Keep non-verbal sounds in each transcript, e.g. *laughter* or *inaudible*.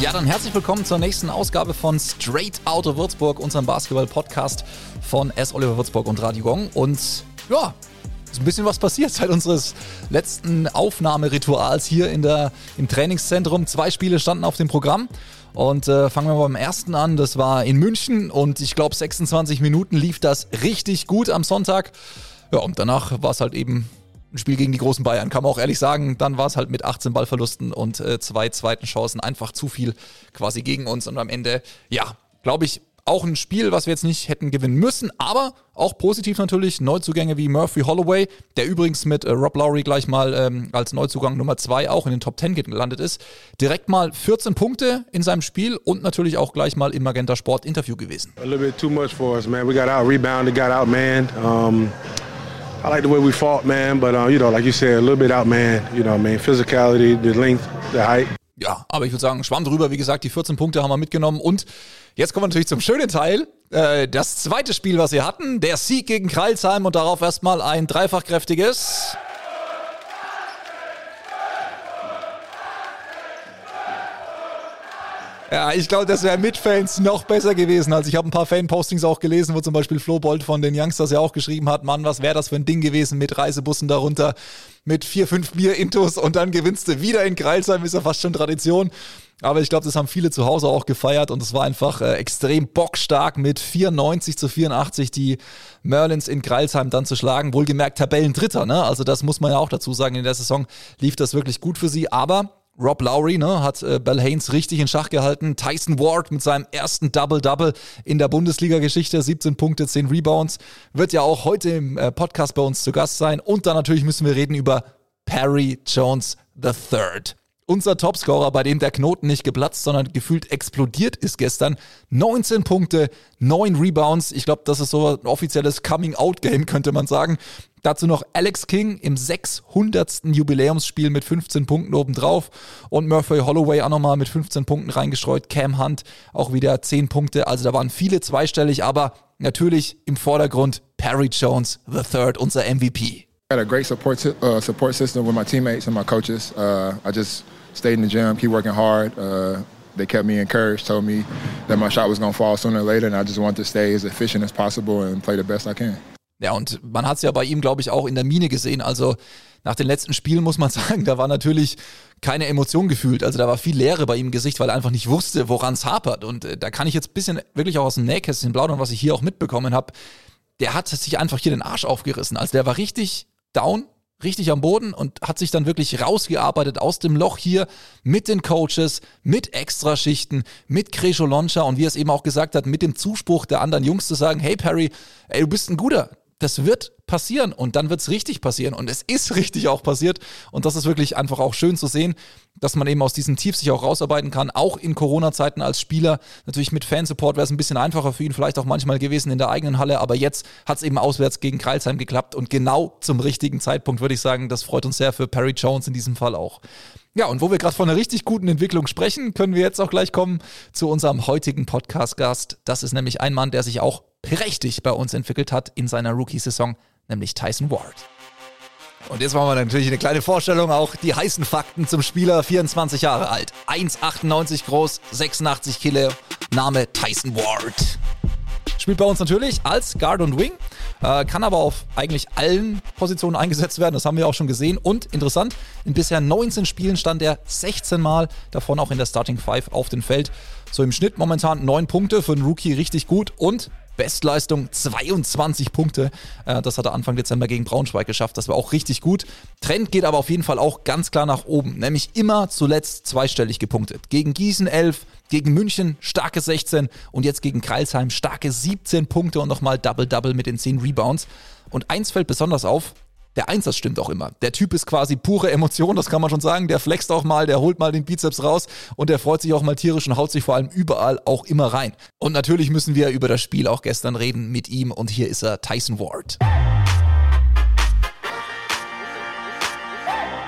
Ja, dann herzlich willkommen zur nächsten Ausgabe von Straight Out of Würzburg, unserem Basketball-Podcast von S. Oliver Würzburg und Radio Gong. Und ja, ist ein bisschen was passiert seit unseres letzten Aufnahmerituals hier in der, im Trainingszentrum. Zwei Spiele standen auf dem Programm. Und äh, fangen wir mal beim ersten an. Das war in München und ich glaube 26 Minuten lief das richtig gut am Sonntag. Ja, und danach war es halt eben ein Spiel gegen die großen Bayern, kann man auch ehrlich sagen. Dann war es halt mit 18 Ballverlusten und äh, zwei zweiten Chancen einfach zu viel quasi gegen uns. Und am Ende, ja, glaube ich, auch ein Spiel, was wir jetzt nicht hätten gewinnen müssen, aber auch positiv natürlich Neuzugänge wie Murphy Holloway, der übrigens mit äh, Rob Lowry gleich mal ähm, als Neuzugang Nummer 2 auch in den Top 10 gelandet ist. Direkt mal 14 Punkte in seinem Spiel und natürlich auch gleich mal im Magenta Sport Interview gewesen. A little bit too much for us, man. We got out rebounded, got out man. Um I like the way we fought, man, but uh, you know, like you said, a little bit outman. You know, I mean, physicality, the length, the height. Ja, aber ich würde sagen, schwamm drüber. Wie gesagt, die 14 Punkte haben wir mitgenommen. Und jetzt kommen wir natürlich zum schönen Teil. Äh, das zweite Spiel, was wir hatten, der Sieg gegen Kreilsheim und darauf erstmal ein dreifachkräftiges. Ja, ich glaube, das wäre mit Fans noch besser gewesen. Also ich habe ein paar Fan-Postings auch gelesen, wo zum Beispiel Flo Bolt von den Youngsters ja auch geschrieben hat, Mann, was wäre das für ein Ding gewesen mit Reisebussen darunter, mit vier, fünf Bier-Intos und dann gewinnst du wieder in Kreilsheim, ist ja fast schon Tradition. Aber ich glaube, das haben viele zu Hause auch gefeiert und es war einfach äh, extrem bockstark mit 94 zu 84 die Merlins in Kreilsheim dann zu schlagen. Wohlgemerkt Tabellendritter, ne? Also das muss man ja auch dazu sagen. In der Saison lief das wirklich gut für sie, aber Rob Lowry ne, hat äh, Bell Haynes richtig in Schach gehalten. Tyson Ward mit seinem ersten Double-Double in der Bundesliga-Geschichte, 17 Punkte, 10 Rebounds, wird ja auch heute im äh, Podcast bei uns zu Gast sein. Und dann natürlich müssen wir reden über Perry Jones III. Unser Topscorer, bei dem der Knoten nicht geplatzt, sondern gefühlt explodiert ist gestern. 19 Punkte, 9 Rebounds. Ich glaube, das ist so ein offizielles Coming-out-Game, könnte man sagen. Dazu noch Alex King im 600. Jubiläumsspiel mit 15 Punkten obendrauf und Murphy Holloway auch nochmal mit 15 Punkten reingestreut. Cam Hunt auch wieder 10 Punkte. Also da waren viele zweistellig, aber natürlich im Vordergrund Perry Jones III, unser MVP. I had a great support, uh, support system with my teammates and my coaches. Uh, I just stayed in the gym, keep working hard. Uh, they kept me encouraged, told me that my shot was going to fall sooner or later, and I just wanted to stay as efficient as possible and play the best I can. Ja, und man hat es ja bei ihm, glaube ich, auch in der Mine gesehen. Also nach den letzten Spielen muss man *laughs* sagen, da war natürlich keine Emotion gefühlt. Also da war viel Leere bei ihm im Gesicht, weil er einfach nicht wusste, woran es hapert. Und äh, da kann ich jetzt ein bisschen wirklich auch aus dem Nähkästchen plaudern, was ich hier auch mitbekommen habe. Der hat sich einfach hier den Arsch aufgerissen. Also der war richtig down, richtig am Boden und hat sich dann wirklich rausgearbeitet aus dem Loch hier mit den Coaches, mit Extraschichten, mit Crescio Loncha und wie er es eben auch gesagt hat, mit dem Zuspruch der anderen Jungs zu sagen, hey Perry, ey, du bist ein guter, das wird passieren und dann wird es richtig passieren und es ist richtig auch passiert und das ist wirklich einfach auch schön zu sehen, dass man eben aus diesem Tief sich auch rausarbeiten kann, auch in Corona-Zeiten als Spieler. Natürlich mit Fansupport wäre es ein bisschen einfacher für ihn vielleicht auch manchmal gewesen in der eigenen Halle, aber jetzt hat es eben auswärts gegen Kreilsheim geklappt und genau zum richtigen Zeitpunkt würde ich sagen, das freut uns sehr für Perry Jones in diesem Fall auch. Ja, und wo wir gerade von einer richtig guten Entwicklung sprechen, können wir jetzt auch gleich kommen zu unserem heutigen Podcast-Gast. Das ist nämlich ein Mann, der sich auch prächtig bei uns entwickelt hat in seiner Rookie-Saison, nämlich Tyson Ward. Und jetzt machen wir natürlich eine kleine Vorstellung, auch die heißen Fakten zum Spieler, 24 Jahre alt, 1,98 groß, 86 Kilo, Name Tyson Ward. Spielt bei uns natürlich als Guard und Wing, äh, kann aber auf eigentlich allen Positionen eingesetzt werden, das haben wir auch schon gesehen. Und interessant, in bisher 19 Spielen stand er 16 Mal, davon auch in der Starting Five auf dem Feld. So im Schnitt momentan 9 Punkte für einen Rookie richtig gut und Bestleistung 22 Punkte. Äh, das hat er Anfang Dezember gegen Braunschweig geschafft. Das war auch richtig gut. Trend geht aber auf jeden Fall auch ganz klar nach oben. Nämlich immer zuletzt zweistellig gepunktet. Gegen Gießen 11, gegen München starke 16 und jetzt gegen Kreilsheim starke 17 Punkte und nochmal Double-Double mit den 10 Rebounds. Und eins fällt besonders auf, der Einsatz stimmt auch immer. Der Typ ist quasi pure Emotion, das kann man schon sagen. Der flext auch mal, der holt mal den Bizeps raus und der freut sich auch mal tierisch und haut sich vor allem überall auch immer rein. Und natürlich müssen wir über das Spiel auch gestern reden mit ihm und hier ist er, Tyson Ward.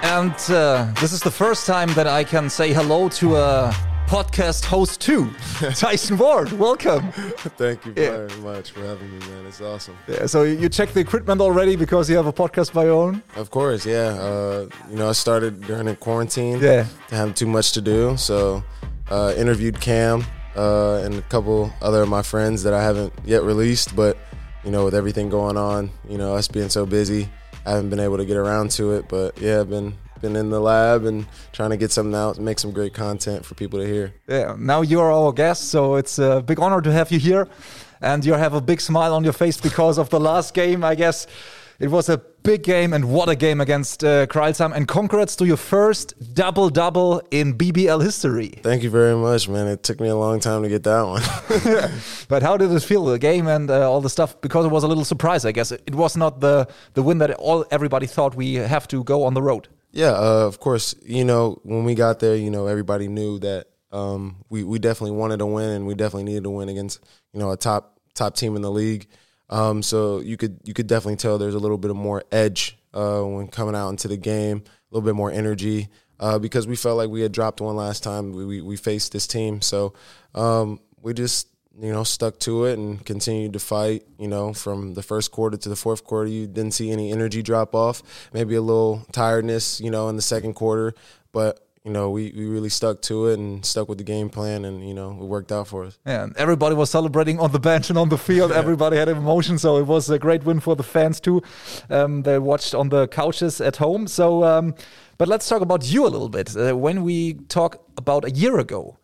And uh, this is the first time that I can say hello to a podcast host too, *laughs* Tyson Ward. Welcome. Thank you very yeah. much for having me, man. It's awesome. Yeah, so you checked the equipment already because you have a podcast by your own? Of course, yeah. Uh, you know, I started during the quarantine. Yeah. To have too much to do, so uh, interviewed Cam uh, and a couple other of my friends that I haven't yet released, but you know, with everything going on, you know, us being so busy, I haven't been able to get around to it. But yeah, I've been been in the lab and trying to get something out and make some great content for people to hear. Yeah, now you're our guest, so it's a big honor to have you here. And you have a big smile on your face because of the last game, I guess. It was a big game, and what a game against uh, Crailsheim. And congrats to your first double double in BBL history. Thank you very much, man. It took me a long time to get that one. *laughs* but how did it feel, the game and uh, all the stuff? Because it was a little surprise, I guess. It, it was not the the win that all everybody thought we have to go on the road. Yeah, uh, of course. You know, when we got there, you know, everybody knew that um, we we definitely wanted to win, and we definitely needed to win against you know a top top team in the league. Um, so you could you could definitely tell there's a little bit of more edge uh, when coming out into the game, a little bit more energy uh, because we felt like we had dropped one last time we we, we faced this team. So um, we just you know stuck to it and continued to fight. You know, from the first quarter to the fourth quarter, you didn't see any energy drop off. Maybe a little tiredness, you know, in the second quarter, but you know, we, we really stuck to it and stuck with the game plan, and you know, it worked out for us. Yeah, and everybody was celebrating on the bench and on the field. *laughs* everybody had emotion, so it was a great win for the fans too. Um, they watched on the couches at home. So, um, but let's talk about you a little bit. Uh, when we talk about a year ago,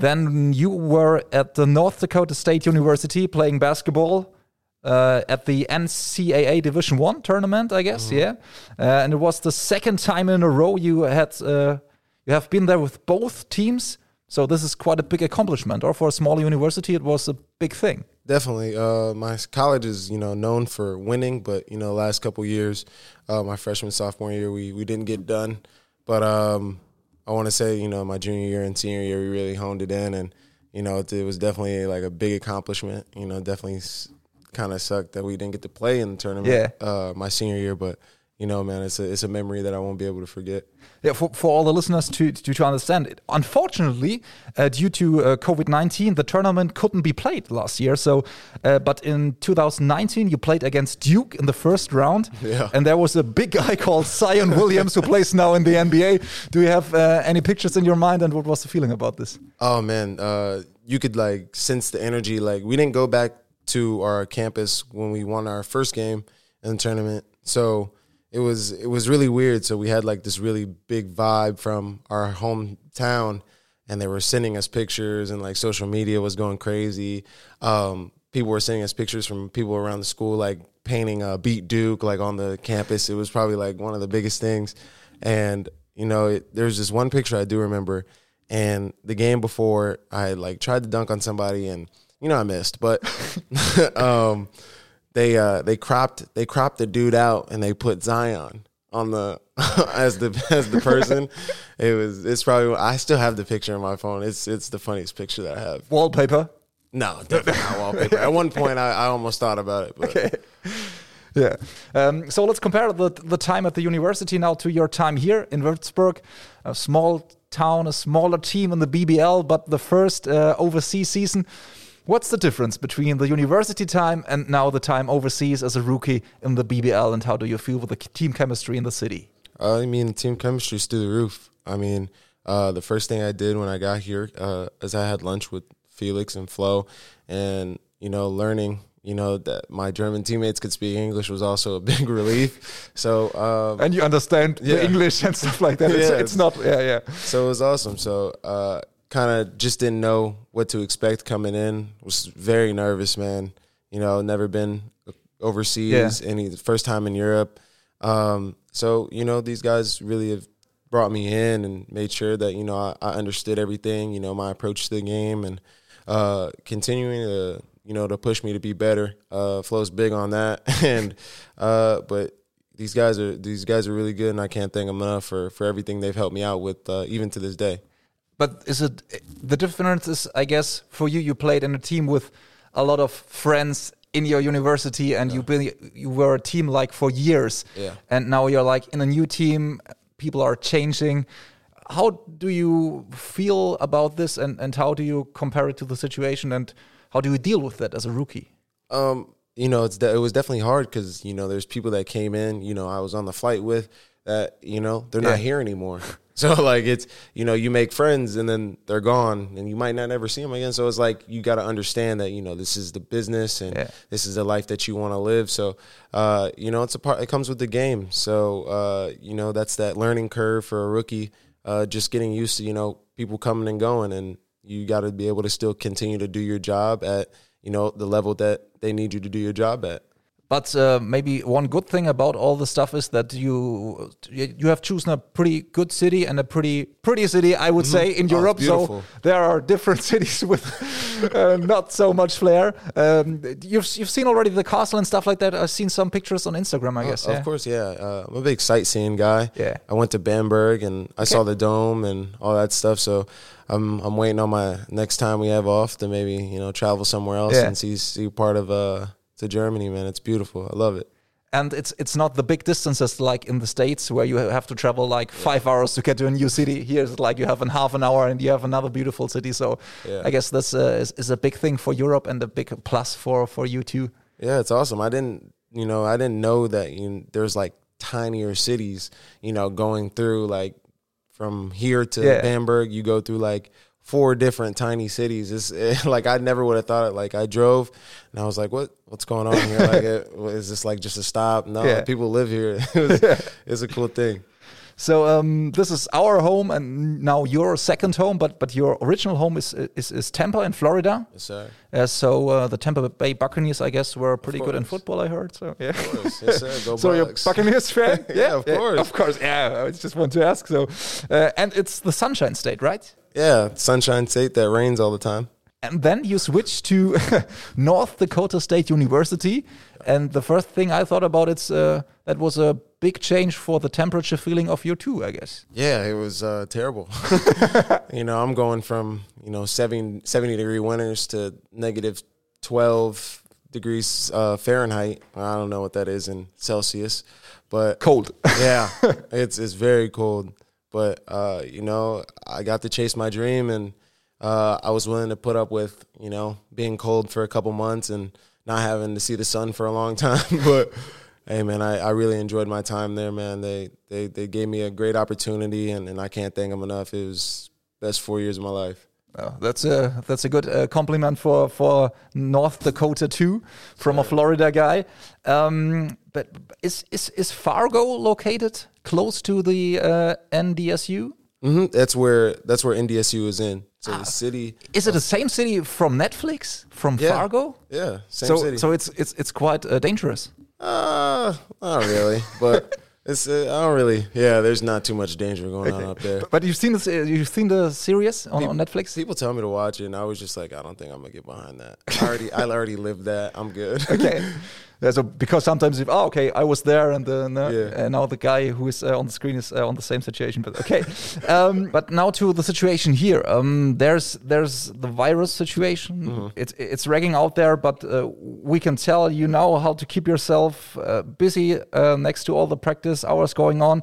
then you were at the North Dakota State University playing basketball. Uh, at the NCAA Division One tournament, I guess, mm -hmm. yeah, uh, and it was the second time in a row you had uh, you have been there with both teams, so this is quite a big accomplishment. Or for a small university, it was a big thing. Definitely. Uh, my college is you know known for winning, but you know last couple years, uh, my freshman sophomore year, we we didn't get done. But um, I want to say you know my junior year and senior year, we really honed it in, and you know it, it was definitely like a big accomplishment. You know, definitely kind of sucked that we didn't get to play in the tournament. Yeah. Uh, my senior year, but you know, man, it's a it's a memory that I won't be able to forget. Yeah, for, for all the listeners to to, to understand it. Unfortunately, uh, due to uh, COVID nineteen, the tournament couldn't be played last year. So, uh, but in 2019, you played against Duke in the first round, yeah. and there was a big guy *laughs* called Zion Williams who plays now in the NBA. Do you have uh, any pictures in your mind, and what was the feeling about this? Oh man, uh, you could like sense the energy. Like we didn't go back to our campus when we won our first game in the tournament, so it was it was really weird. So we had like this really big vibe from our hometown, and they were sending us pictures, and like social media was going crazy. Um, people were sending us pictures from people around the school, like painting a beat Duke like on the campus. It was probably like one of the biggest things, and you know, it, there's this one picture I do remember, and the game before I like tried to dunk on somebody, and you know I missed, but *laughs* um, they uh, they cropped they cropped the dude out and they put Zion on the *laughs* as the as the person. *laughs* it was it's probably I still have the picture on my phone. It's it's the funniest picture that I have. Wallpaper. No, definitely not wallpaper. At one point, I, I almost thought about it. But. *laughs* Okay. Yeah. Um, so let's compare the the time at the university now to your time here in Würzburg, a small town, a smaller team in the BBL, but the first uh, overseas season. What's the difference between the university time and now the time overseas as a rookie in the BBL, and how do you feel with the team chemistry in the city? I mean, team chemistry is through the roof. I mean, uh, the first thing I did when I got here uh, is I had lunch with Felix and Flo, and you know, learning you know that my German teammates could speak English was also a *laughs* big relief. So um, and you understand yeah. the English and stuff like that. It's, *laughs* yeah, it's, it's not yeah yeah. So it was awesome. So uh, kind of just didn't know what to expect coming in. Was very nervous, man. You know, never been overseas. Yeah. Any first time in Europe. Um, so you know, these guys really have brought me in and made sure that you know I, I understood everything. You know, my approach to the game and uh, continuing to you know to push me to be better. Uh, Flo's big on that, *laughs* and uh, but these guys are these guys are really good, and I can't thank them enough for for everything they've helped me out with, uh, even to this day. But is it the difference? Is I guess for you, you played in a team with a lot of friends in your university, and yeah. you been you were a team like for years. Yeah. And now you're like in a new team. People are changing. How do you feel about this, and and how do you compare it to the situation, and how do you deal with that as a rookie? Um, you know, it's it was definitely hard because you know there's people that came in. You know, I was on the flight with that. You know, they're yeah. not here anymore. *laughs* So like it's you know you make friends and then they're gone and you might not ever see them again. So it's like you got to understand that you know this is the business and Yeah. this is the life that you want to live. So uh, you know it's a part. It comes with the game. So uh, you know that's that learning curve for a rookie. Uh, just getting used to you know people coming and going, and you got to be able to still continue to do your job at you know the level that they need you to do your job at. But uh, maybe one good thing about all the stuff is that you you have chosen a pretty good city and a pretty pretty city, I would say, in Oh, Europe. So there are different *laughs* cities with uh, not so much flair. Um, you've you've seen already the castle and stuff like that. I've seen some pictures on Instagram, I guess. Uh, yeah. Of course, yeah. Uh, I'm a big sightseeing guy. Yeah. I went to Bamberg and I saw the dome and all that stuff. So I'm I'm waiting on my next time we have off to maybe you know travel somewhere else Yeah. and see see part of uh to Germany. Man, it's beautiful. I love it. and it's it's not the big distances like in the states where you have to travel like five hours to get to a new city. Here it's like you have in half an hour and you have another beautiful city. So Yeah. I guess this uh, is, is a big thing for Europe and a big plus for for you too. Yeah, it's awesome. I didn't you know I didn't know that you, there's like tinier cities you know going through like from here to Yeah. Bamberg. You go through like four different tiny cities. It's eh, *laughs* like I never would have thought it. Like I drove and I was like, what what's going on here? like, it, *laughs* eh, is this like just a stop? No, Yeah. people live here. *laughs* it was, it's a cool thing. So um, this is our home and now your second home, but but your original home is is, is Tampa in Florida. Yes, sir. Uh, so uh, the Tampa Bay Buccaneers, I guess, were pretty good in football. I heard. So yeah. Yes, sir. Go *laughs* So you're. Buccaneers *laughs* fan? Yeah, of course. of course. Yeah, I just want to ask. So, uh, and it's the Sunshine State, right? Yeah, Sunshine State that rains all the time. And then you switch to *laughs* North Dakota State University, and the first thing I thought about it's uh, that was a big change for the temperature feeling of your two, I guess. Yeah, it was uh, terrible. *laughs* *laughs* you know, I'm going from, you know, 70, 70 degree winters to negative 12 degrees uh, Fahrenheit. I don't know what that is in Celsius, but Cold. *laughs* yeah, it's it's very cold. But uh, you know, I got to chase my dream, and uh, I was willing to put up with you know being cold for a couple months and not having to see the sun for a long time. but hey, man, I, I really enjoyed my time there, man. They they they gave me a great opportunity, and, and I can't thank them enough. It was best four years of my life. Oh, that's a that's a good uh, compliment for for North Dakota too, from a Florida guy. Um, but is is is Fargo located close to the uh, NDSU? hmm That's where that's where NDSU is in. So the city. Is it the same city from Netflix from Yeah. Fargo? Yeah, same so city. so it's it's it's quite uh, dangerous. Uh, not really, but *laughs* it's uh, I don't really. Yeah, there's not too much danger going on up there. But you've seen this, uh, you've seen the series on, on Netflix. People tell me to watch it, and I was just like, I don't think I'm gonna get behind that. *laughs* I already, I already lived that. I'm good. okay. *laughs* Yeah, so because sometimes if oh okay I was there and then uh, Yeah. and now the guy who is uh, on the screen is uh, on the same situation but okay. *laughs* Um, but now to the situation here. Um, there's there's the virus situation. Mm-hmm. it's it's ragging out there but uh, we can tell you now how to keep yourself uh, busy uh, next to all the practice hours going on.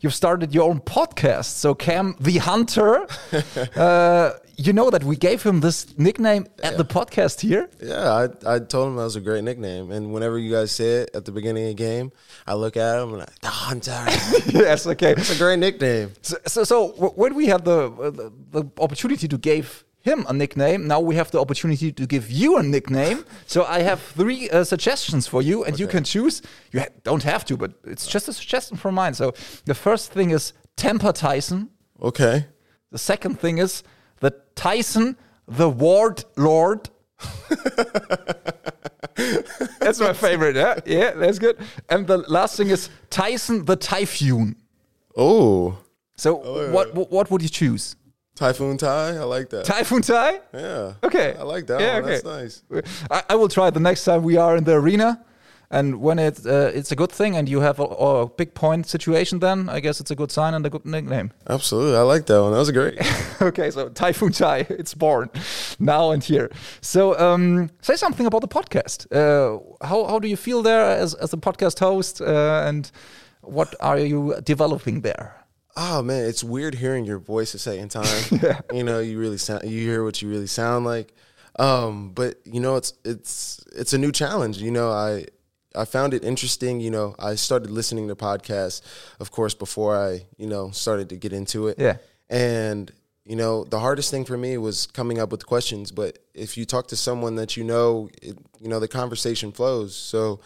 You've started your own podcast. So Cam the Hunter *laughs* uh, you know that we gave him this nickname at the podcast here yeah, I, I told him that was a great nickname, and whenever you guys say it at the beginning of the game, I look at him and like, the Hunter. *laughs* yes okay It's a great nickname. So, so, so when we had the, uh, the the opportunity to give him a nickname, now we have the opportunity to give you a nickname. *laughs* So I have three uh, suggestions for you, and you can choose. You ha don't have to, but it's just a suggestion from mine. So the first thing is Temper Tyson. Okay. The second thing is the Tyson, the Ward Lord. *laughs* that's my favorite. Yeah, yeah, that's good. And the last thing is Tyson, the Typhoon. Oh, So what, what what would you choose? Typhoon Ty. I like that. Typhoon Ty? yeah. Okay. I like that Yeah, one. That's nice. I, I will try the next time we are in the arena. And when it, uh, it's a good thing and you have a, a big point situation, then I guess it's a good sign and a good nickname. Absolutely. I like that one. That was great. *laughs* okay, so Typhoon Ty, *laughs* it's born now and here. So um, say something about the podcast. Uh, how, how do you feel there as, as a podcast host? Uh, and what are you developing there? Oh man, it's weird hearing your voice at second time. *laughs* You know, you really sound you hear what you really sound like. Um, but you know, it's it's it's a new challenge. You know, I I found it interesting. You know, I started listening to podcasts, of course, before I, you know, started to get into it. Yeah. And, you know, the hardest thing for me was coming up with questions. But if you talk to someone that you know, it, you know, the conversation flows. So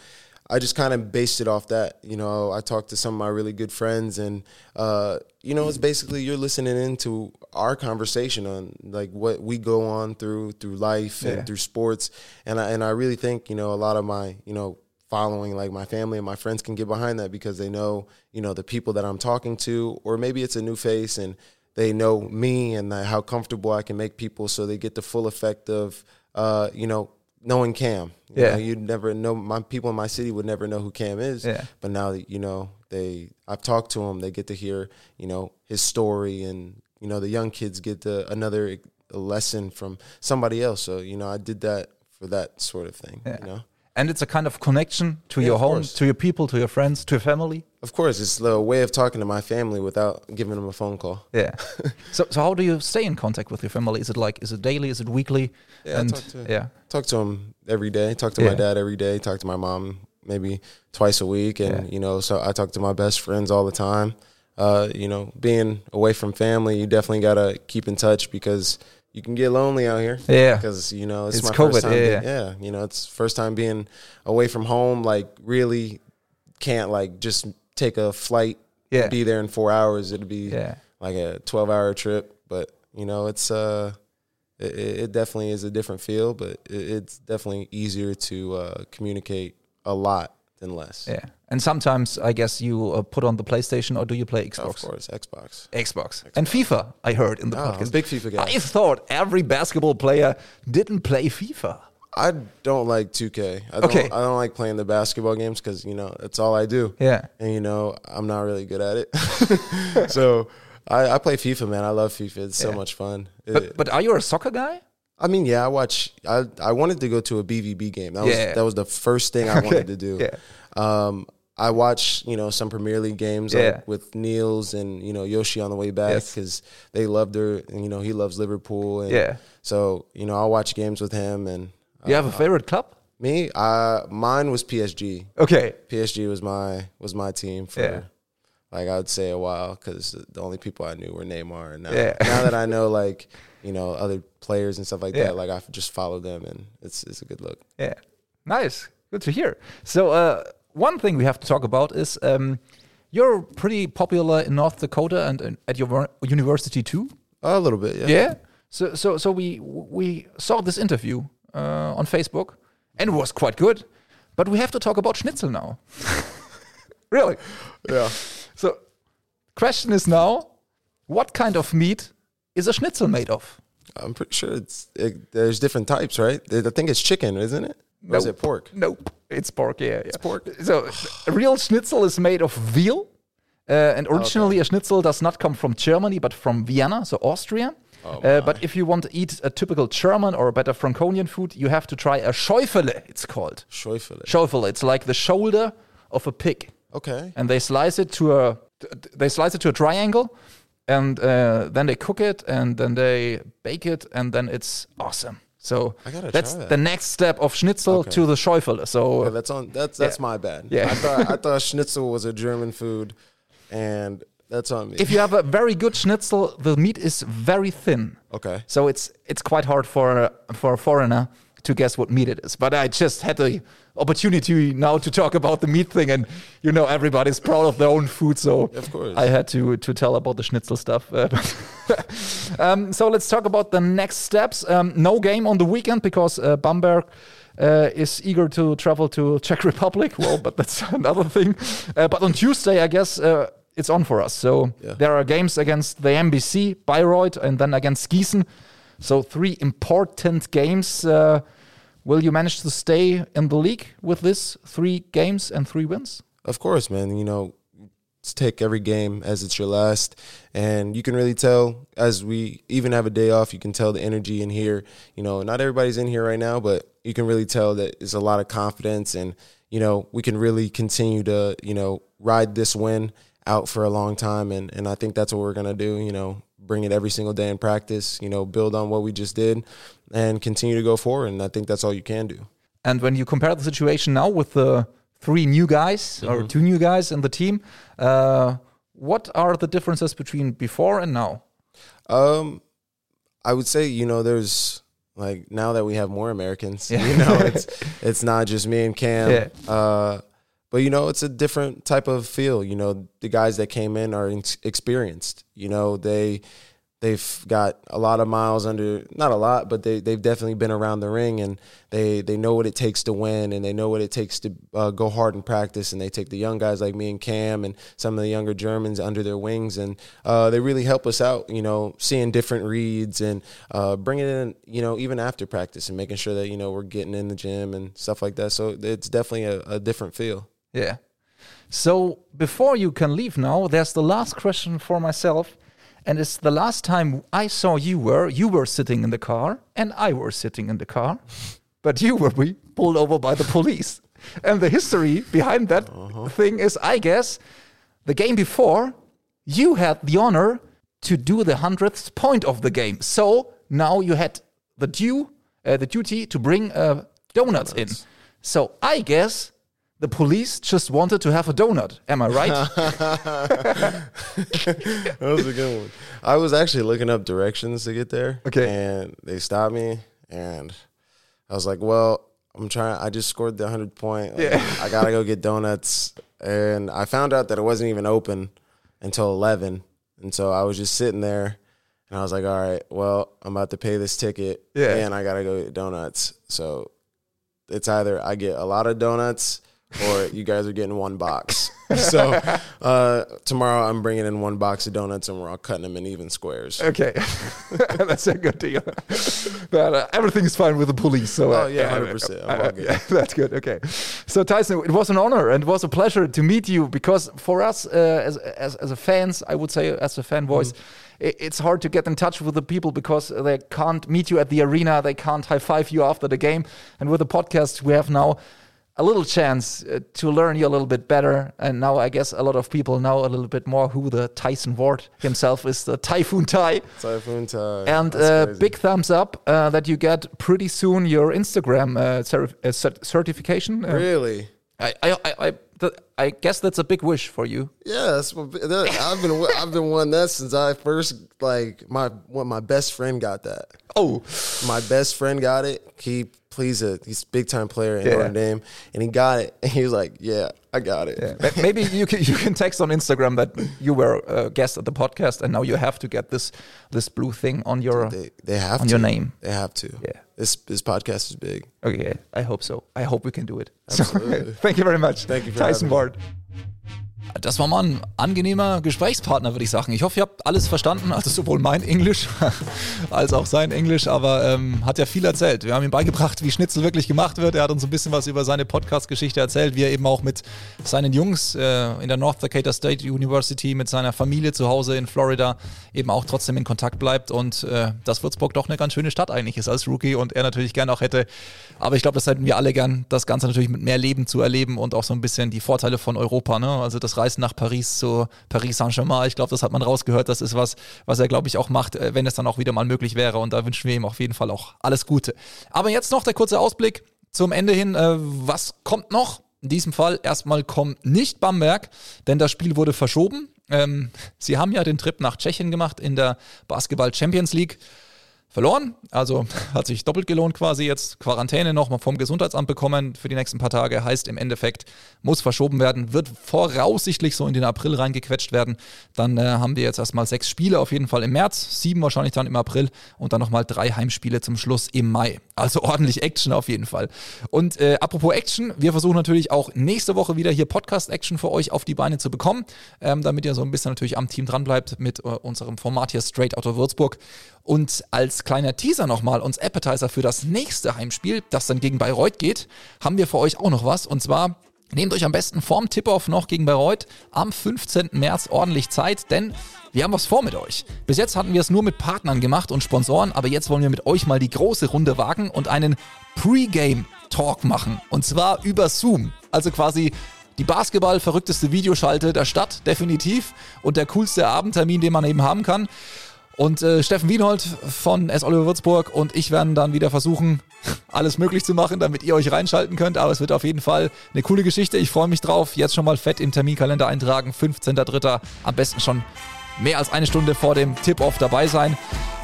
I just kind of based it off that. You know, I talked to some of my really good friends, and uh, you know, it's basically you're listening into our conversation on like what we go on through through life Yeah. and through sports, and I, and I really think you know a lot of my you know following like my family and my friends can get behind that because they know you know the people that I'm talking to, or maybe it's a new face and they know me and how comfortable I can make people, so they get the full effect of uh, you know knowing Cam. You Yeah. know, you'd never know my people in my city would never know who Cam is. Yeah. But now that you know they, I've talked to him. They get to hear you know his story, and you know the young kids get the, another lesson from somebody else. So you know I did that for that sort of thing. Yeah. You know. And it's a kind of connection to Yeah, your home, course. to your people, to your friends, to your family. Of course, it's the way of talking to my family without giving them a phone call. Yeah. *laughs* so, so how do you stay in contact with your family? Is it like, is it daily? Is it weekly? Yeah, I and talk to- yeah, talk to him every day. Talk to Yeah. my dad every day. Talk to my mom maybe twice a week, and Yeah. you know, so I talk to my best friends all the time. Uh, you know, being away from family, you definitely gotta keep in touch because you can get lonely out here. Yeah. because you know it's, It's my COVID, first time. yeah, being- yeah, you know, it's first time being away from home. Like, really can't like just take a flight. Yeah. be there in four hours. It'd be Yeah. like a twelve hour trip, but you know, it's uh it, it definitely is a different feel, but it, it's definitely easier to uh, communicate a lot than less. yeah. And sometimes I guess you uh, put on the PlayStation or do you play Xbox? Of course, Xbox. Xbox. And FIFA, I heard in the Oh, podcast. big FIFA guy. I thought every basketball player didn't play FIFA. I don't like 2K. I don't, Okay. I don't like playing the basketball games because you know that's all I do. Yeah. and you know I'm not really good at it. *laughs* so I, I play FIFA, man. I love FIFA. It's so much fun. But, It- but are you a soccer guy? I mean, yeah, I watch. I I wanted to go to a BVB game. That was Yeah. that was the first thing I wanted to *laughs* do. Yeah. Um, I watch you know some Premier League games Yeah. like with Niels and you know Yoshi on the way back Yes. because they loved her and you know he loves Liverpool. And Yeah. So you know I'll watch games with him and You have a favorite club? me. Uh, mine was PSG. Okay. PSG was my was my team for Yeah. like I would say a while because the only people I knew were Neymar, and now Yeah. now that I know like you know other players and stuff like Yeah. that, like I just follow them, and it's it's a good look. Yeah. Nice. Good to hear. So, uh, one thing we have to talk about is um, you're pretty popular in North Dakota and, and at your university too. a little bit, yeah. Yeah. So, so, so we we saw this interview uh, on Facebook, and it was quite good. But we have to talk about schnitzel now. *laughs* really? yeah. So, question is now, what kind of meat is a schnitzel made of? I'm pretty sure it's it, there's different types, right? I think it's chicken, isn't it? Or is it pork? Nope, it's pork. Yeah, it's pork. So a real schnitzel is made of veal, uh, and originally a schnitzel does not come from Germany but from Vienna, so Austria. uh, but if you want to eat a typical German or a better Franconian food, you have to try a Schäufele. It's called Schäufele. Schäufele. It's like the shoulder of a pig, Okay. and they slice it to a they slice it to a triangle, and uh, then they cook it, and then they bake it, and then it's awesome. So that's that. the next step of Schnitzel Okay. to the Schäufele. So Yeah, that's on. That's that's my bad. Yeah. I thought I *laughs* thought schnitzel was a German food, and that's on me. if you have a very good schnitzel, the meat is very thin. okay. So it's it's quite hard for for a foreigner to guess what meat it is. But I just had the opportunity now to talk about the meat thing, and you know everybody's proud of their own food, so Of course. I had to to tell about the schnitzel stuff. *laughs* Um, so let's talk about the next steps. Um, no game on the weekend because uh, Bamberg. Uh, is eager to travel to Czech Republic. *laughs* Well, but that's *laughs* another thing. Uh, but on Tuesday, I guess uh, it's on for us. So Yeah. there are games against the MBC, Bayreuth, and then against Gießen. So three important games. Uh, will you manage to stay in the league with this three games and three wins? Of course, man. You know, take every game as it's your last, and you can really tell as we even have a day off. You can tell the energy in here. You know, not everybody's in here right now, but you can really tell that there's a lot of confidence, and you know, we can really continue to you know ride this win out for a long time, and and I think that's what we're gonna do. You know, bring it every single day in practice. You know, build on what we just did, and continue to go forward. And I think that's all you can do. And when you compare the situation now with the three new guys or two new guys in the team. Uh, what are the differences between before and now? Um, I would say you know there's like now that we have more Americans, you know it's *laughs* it's not just me and Cam. Yeah. Uh, but you know it's a different type of feel. You know the guys that came in are ex- experienced. You know they they've got a lot of miles under not a lot but they, they've definitely been around the ring and they they know what it takes to win and they know what it takes to uh, go hard in practice and they take the young guys like me and cam and some of the younger germans under their wings and uh, they really help us out you know seeing different reads and uh, bringing in you know even after practice and making sure that you know we're getting in the gym and stuff like that so it's definitely a, a different feel Yeah. So before you can leave now, there's the last question for myself. And it's the last time I saw you were you were sitting in the car and I were sitting in the car, but you were be pulled over by the police. And the history behind that thing is, I guess, the game before you had the honor to do the hundredth point of the game. So now you had the due, uh, the duty to bring uh, donuts, in. So I guess the police just wanted to have a donut. Am I right? *laughs* *laughs* that was a good one. I was actually looking up directions to get there. Okay. And they stopped me, and I was like, "Well, I'm trying. I just scored the hundred point. Like, Yeah. I gotta go get donuts." And I found out that it wasn't even open until eleven, and so I was just sitting there, and I was like, "All right, well, I'm about to pay this ticket, Yeah. and I gotta go get donuts." So it's either I get a lot of donuts or you guys are getting one box. *laughs* so uh, tomorrow I'm bringing in one box of donuts and we're all cutting them in even squares. okay, *laughs* that's a good deal. but uh, everything is fine with the police. So uh, Oh, yeah, 100%. I'm all good. yeah, *laughs* that's good. Okay, so Tyson, it was an honor and it was a pleasure to meet you because for us uh, as, as as a fans, I would say as a fan voice. Mm-hmm. It's hard to get in touch with the people because they can't meet you at the arena. They can't high five you after the game. And with the podcast, we have now a little chance uh, to learn you a little bit better. And now I guess a lot of people know a little bit more who the Tyson Ward *laughs* himself is, the Typhoon Ty. Typhoon time. And uh, big thumbs up uh, that you get pretty soon your Instagram uh, uh, cert- certification. Uh, Really? I, I, I, I, I guess that's a big wish for you. Yeah, that's what, that, I've been *laughs* I've been wanting that since I first like my what my best friend got that. Oh, My best friend got it. He plays a he's a big time player in Yeah. Notre Dame, and he got it. *laughs* And he was like, "Yeah, I got it." Ma- maybe you can you can text on Instagram that you were a guest at the podcast and now you have to get this this blue thing on your. They they have On to. your name. They have to. Yeah. This this podcast is big. Okay, I hope so. I hope we can do it. So, Absolutely. *laughs* thank you very much. Thank you for Tyson. Ward. Das war mal ein angenehmer Gesprächspartner, würde ich sagen. Ich hoffe, ihr habt alles verstanden, also sowohl mein Englisch *laughs* als auch sein Englisch, aber ähm, hat ja viel erzählt. Wir haben ihm beigebracht, wie Schnitzel wirklich gemacht wird. Er hat uns ein bisschen was über seine Podcast-Geschichte erzählt, wie er eben auch mit seinen Jungs äh, in der North Dakota State University, mit seiner Familie zu Hause in Florida eben auch trotzdem in Kontakt bleibt und äh, dass Würzburg doch eine ganz schöne Stadt eigentlich ist als Rookie und er natürlich gern auch hätte. Aber ich glaube, das hätten wir alle gern, das Ganze natürlich mit mehr Leben zu erleben und auch so ein bisschen die Vorteile von Europa. Ne? Also das Reisen nach Paris zu Paris Saint-Germain, ich glaube, das hat man rausgehört. Das ist was, was er, glaube ich, auch macht, äh, wenn es dann auch wieder mal möglich wäre. Und da wünschen wir ihm auf jeden Fall auch alles Gute. Aber jetzt noch der kurze Ausblick zum Ende hin. Äh, was kommt noch? In diesem Fall erstmal kommt nicht Bamberg, denn das Spiel wurde verschoben. Ähm, sie haben ja den Trip nach Tschechien gemacht in der Basketball Champions League verloren. Also *laughs* hat sich doppelt gelohnt quasi jetzt. Quarantäne nochmal vom Gesundheitsamt bekommen für die nächsten paar Tage. Heißt im Endeffekt, muss verschoben werden, wird voraussichtlich so in den April reingequetscht werden. Dann äh, haben wir jetzt erstmal sechs Spiele auf jeden Fall im März, sieben wahrscheinlich dann im April und dann nochmal drei Heimspiele zum Schluss im Mai. Also *laughs* ordentlich Action auf jeden Fall. Und äh, apropos Action, wir versuchen natürlich auch nächste Woche wieder hier Podcast-Action für euch auf die Beine zu bekommen, ähm, damit ihr so ein bisschen natürlich am Team dran bleibt mit äh, unserem Format hier Straight Out of Würzburg. Und kleiner Teaser nochmal, uns Appetizer für das nächste Heimspiel, das dann gegen Bayreuth geht, haben wir für euch auch noch was. Und zwar nehmt euch am besten vorm Tip-Off noch gegen Bayreuth am 15. März ordentlich Zeit, denn wir haben was vor mit euch. Bis jetzt hatten wir es nur mit Partnern gemacht und Sponsoren, aber jetzt wollen wir mit euch mal die große Runde wagen und einen Pre-Game-Talk machen. Und zwar über Zoom. Also quasi die Basketball-verrückteste Videoschalte der Stadt, definitiv. Und der coolste Abendtermin, den man eben haben kann. Und äh, Steffen Wienhold von S. Oliver Würzburg und ich werden dann wieder versuchen, *laughs* alles möglich zu machen, damit ihr euch reinschalten könnt. Aber es wird auf jeden Fall eine coole Geschichte. Ich freue mich drauf. Jetzt schon mal fett im Terminkalender eintragen. 15.03. Am besten schon mehr als eine Stunde vor dem Tip-Off dabei sein.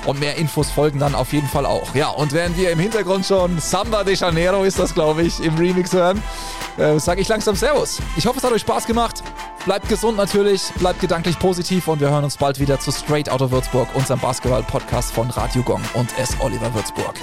Und mehr Infos folgen dann auf jeden Fall auch. Ja, und während wir im Hintergrund schon Samba de Janeiro ist das, glaube ich, im Remix hören, äh, sage ich langsam Servus. Ich hoffe, es hat euch Spaß gemacht. Bleibt gesund natürlich, bleibt gedanklich positiv und wir hören uns bald wieder zu Straight Out of Würzburg, unserem Basketball-Podcast von Radio Gong und S. Oliver Würzburg.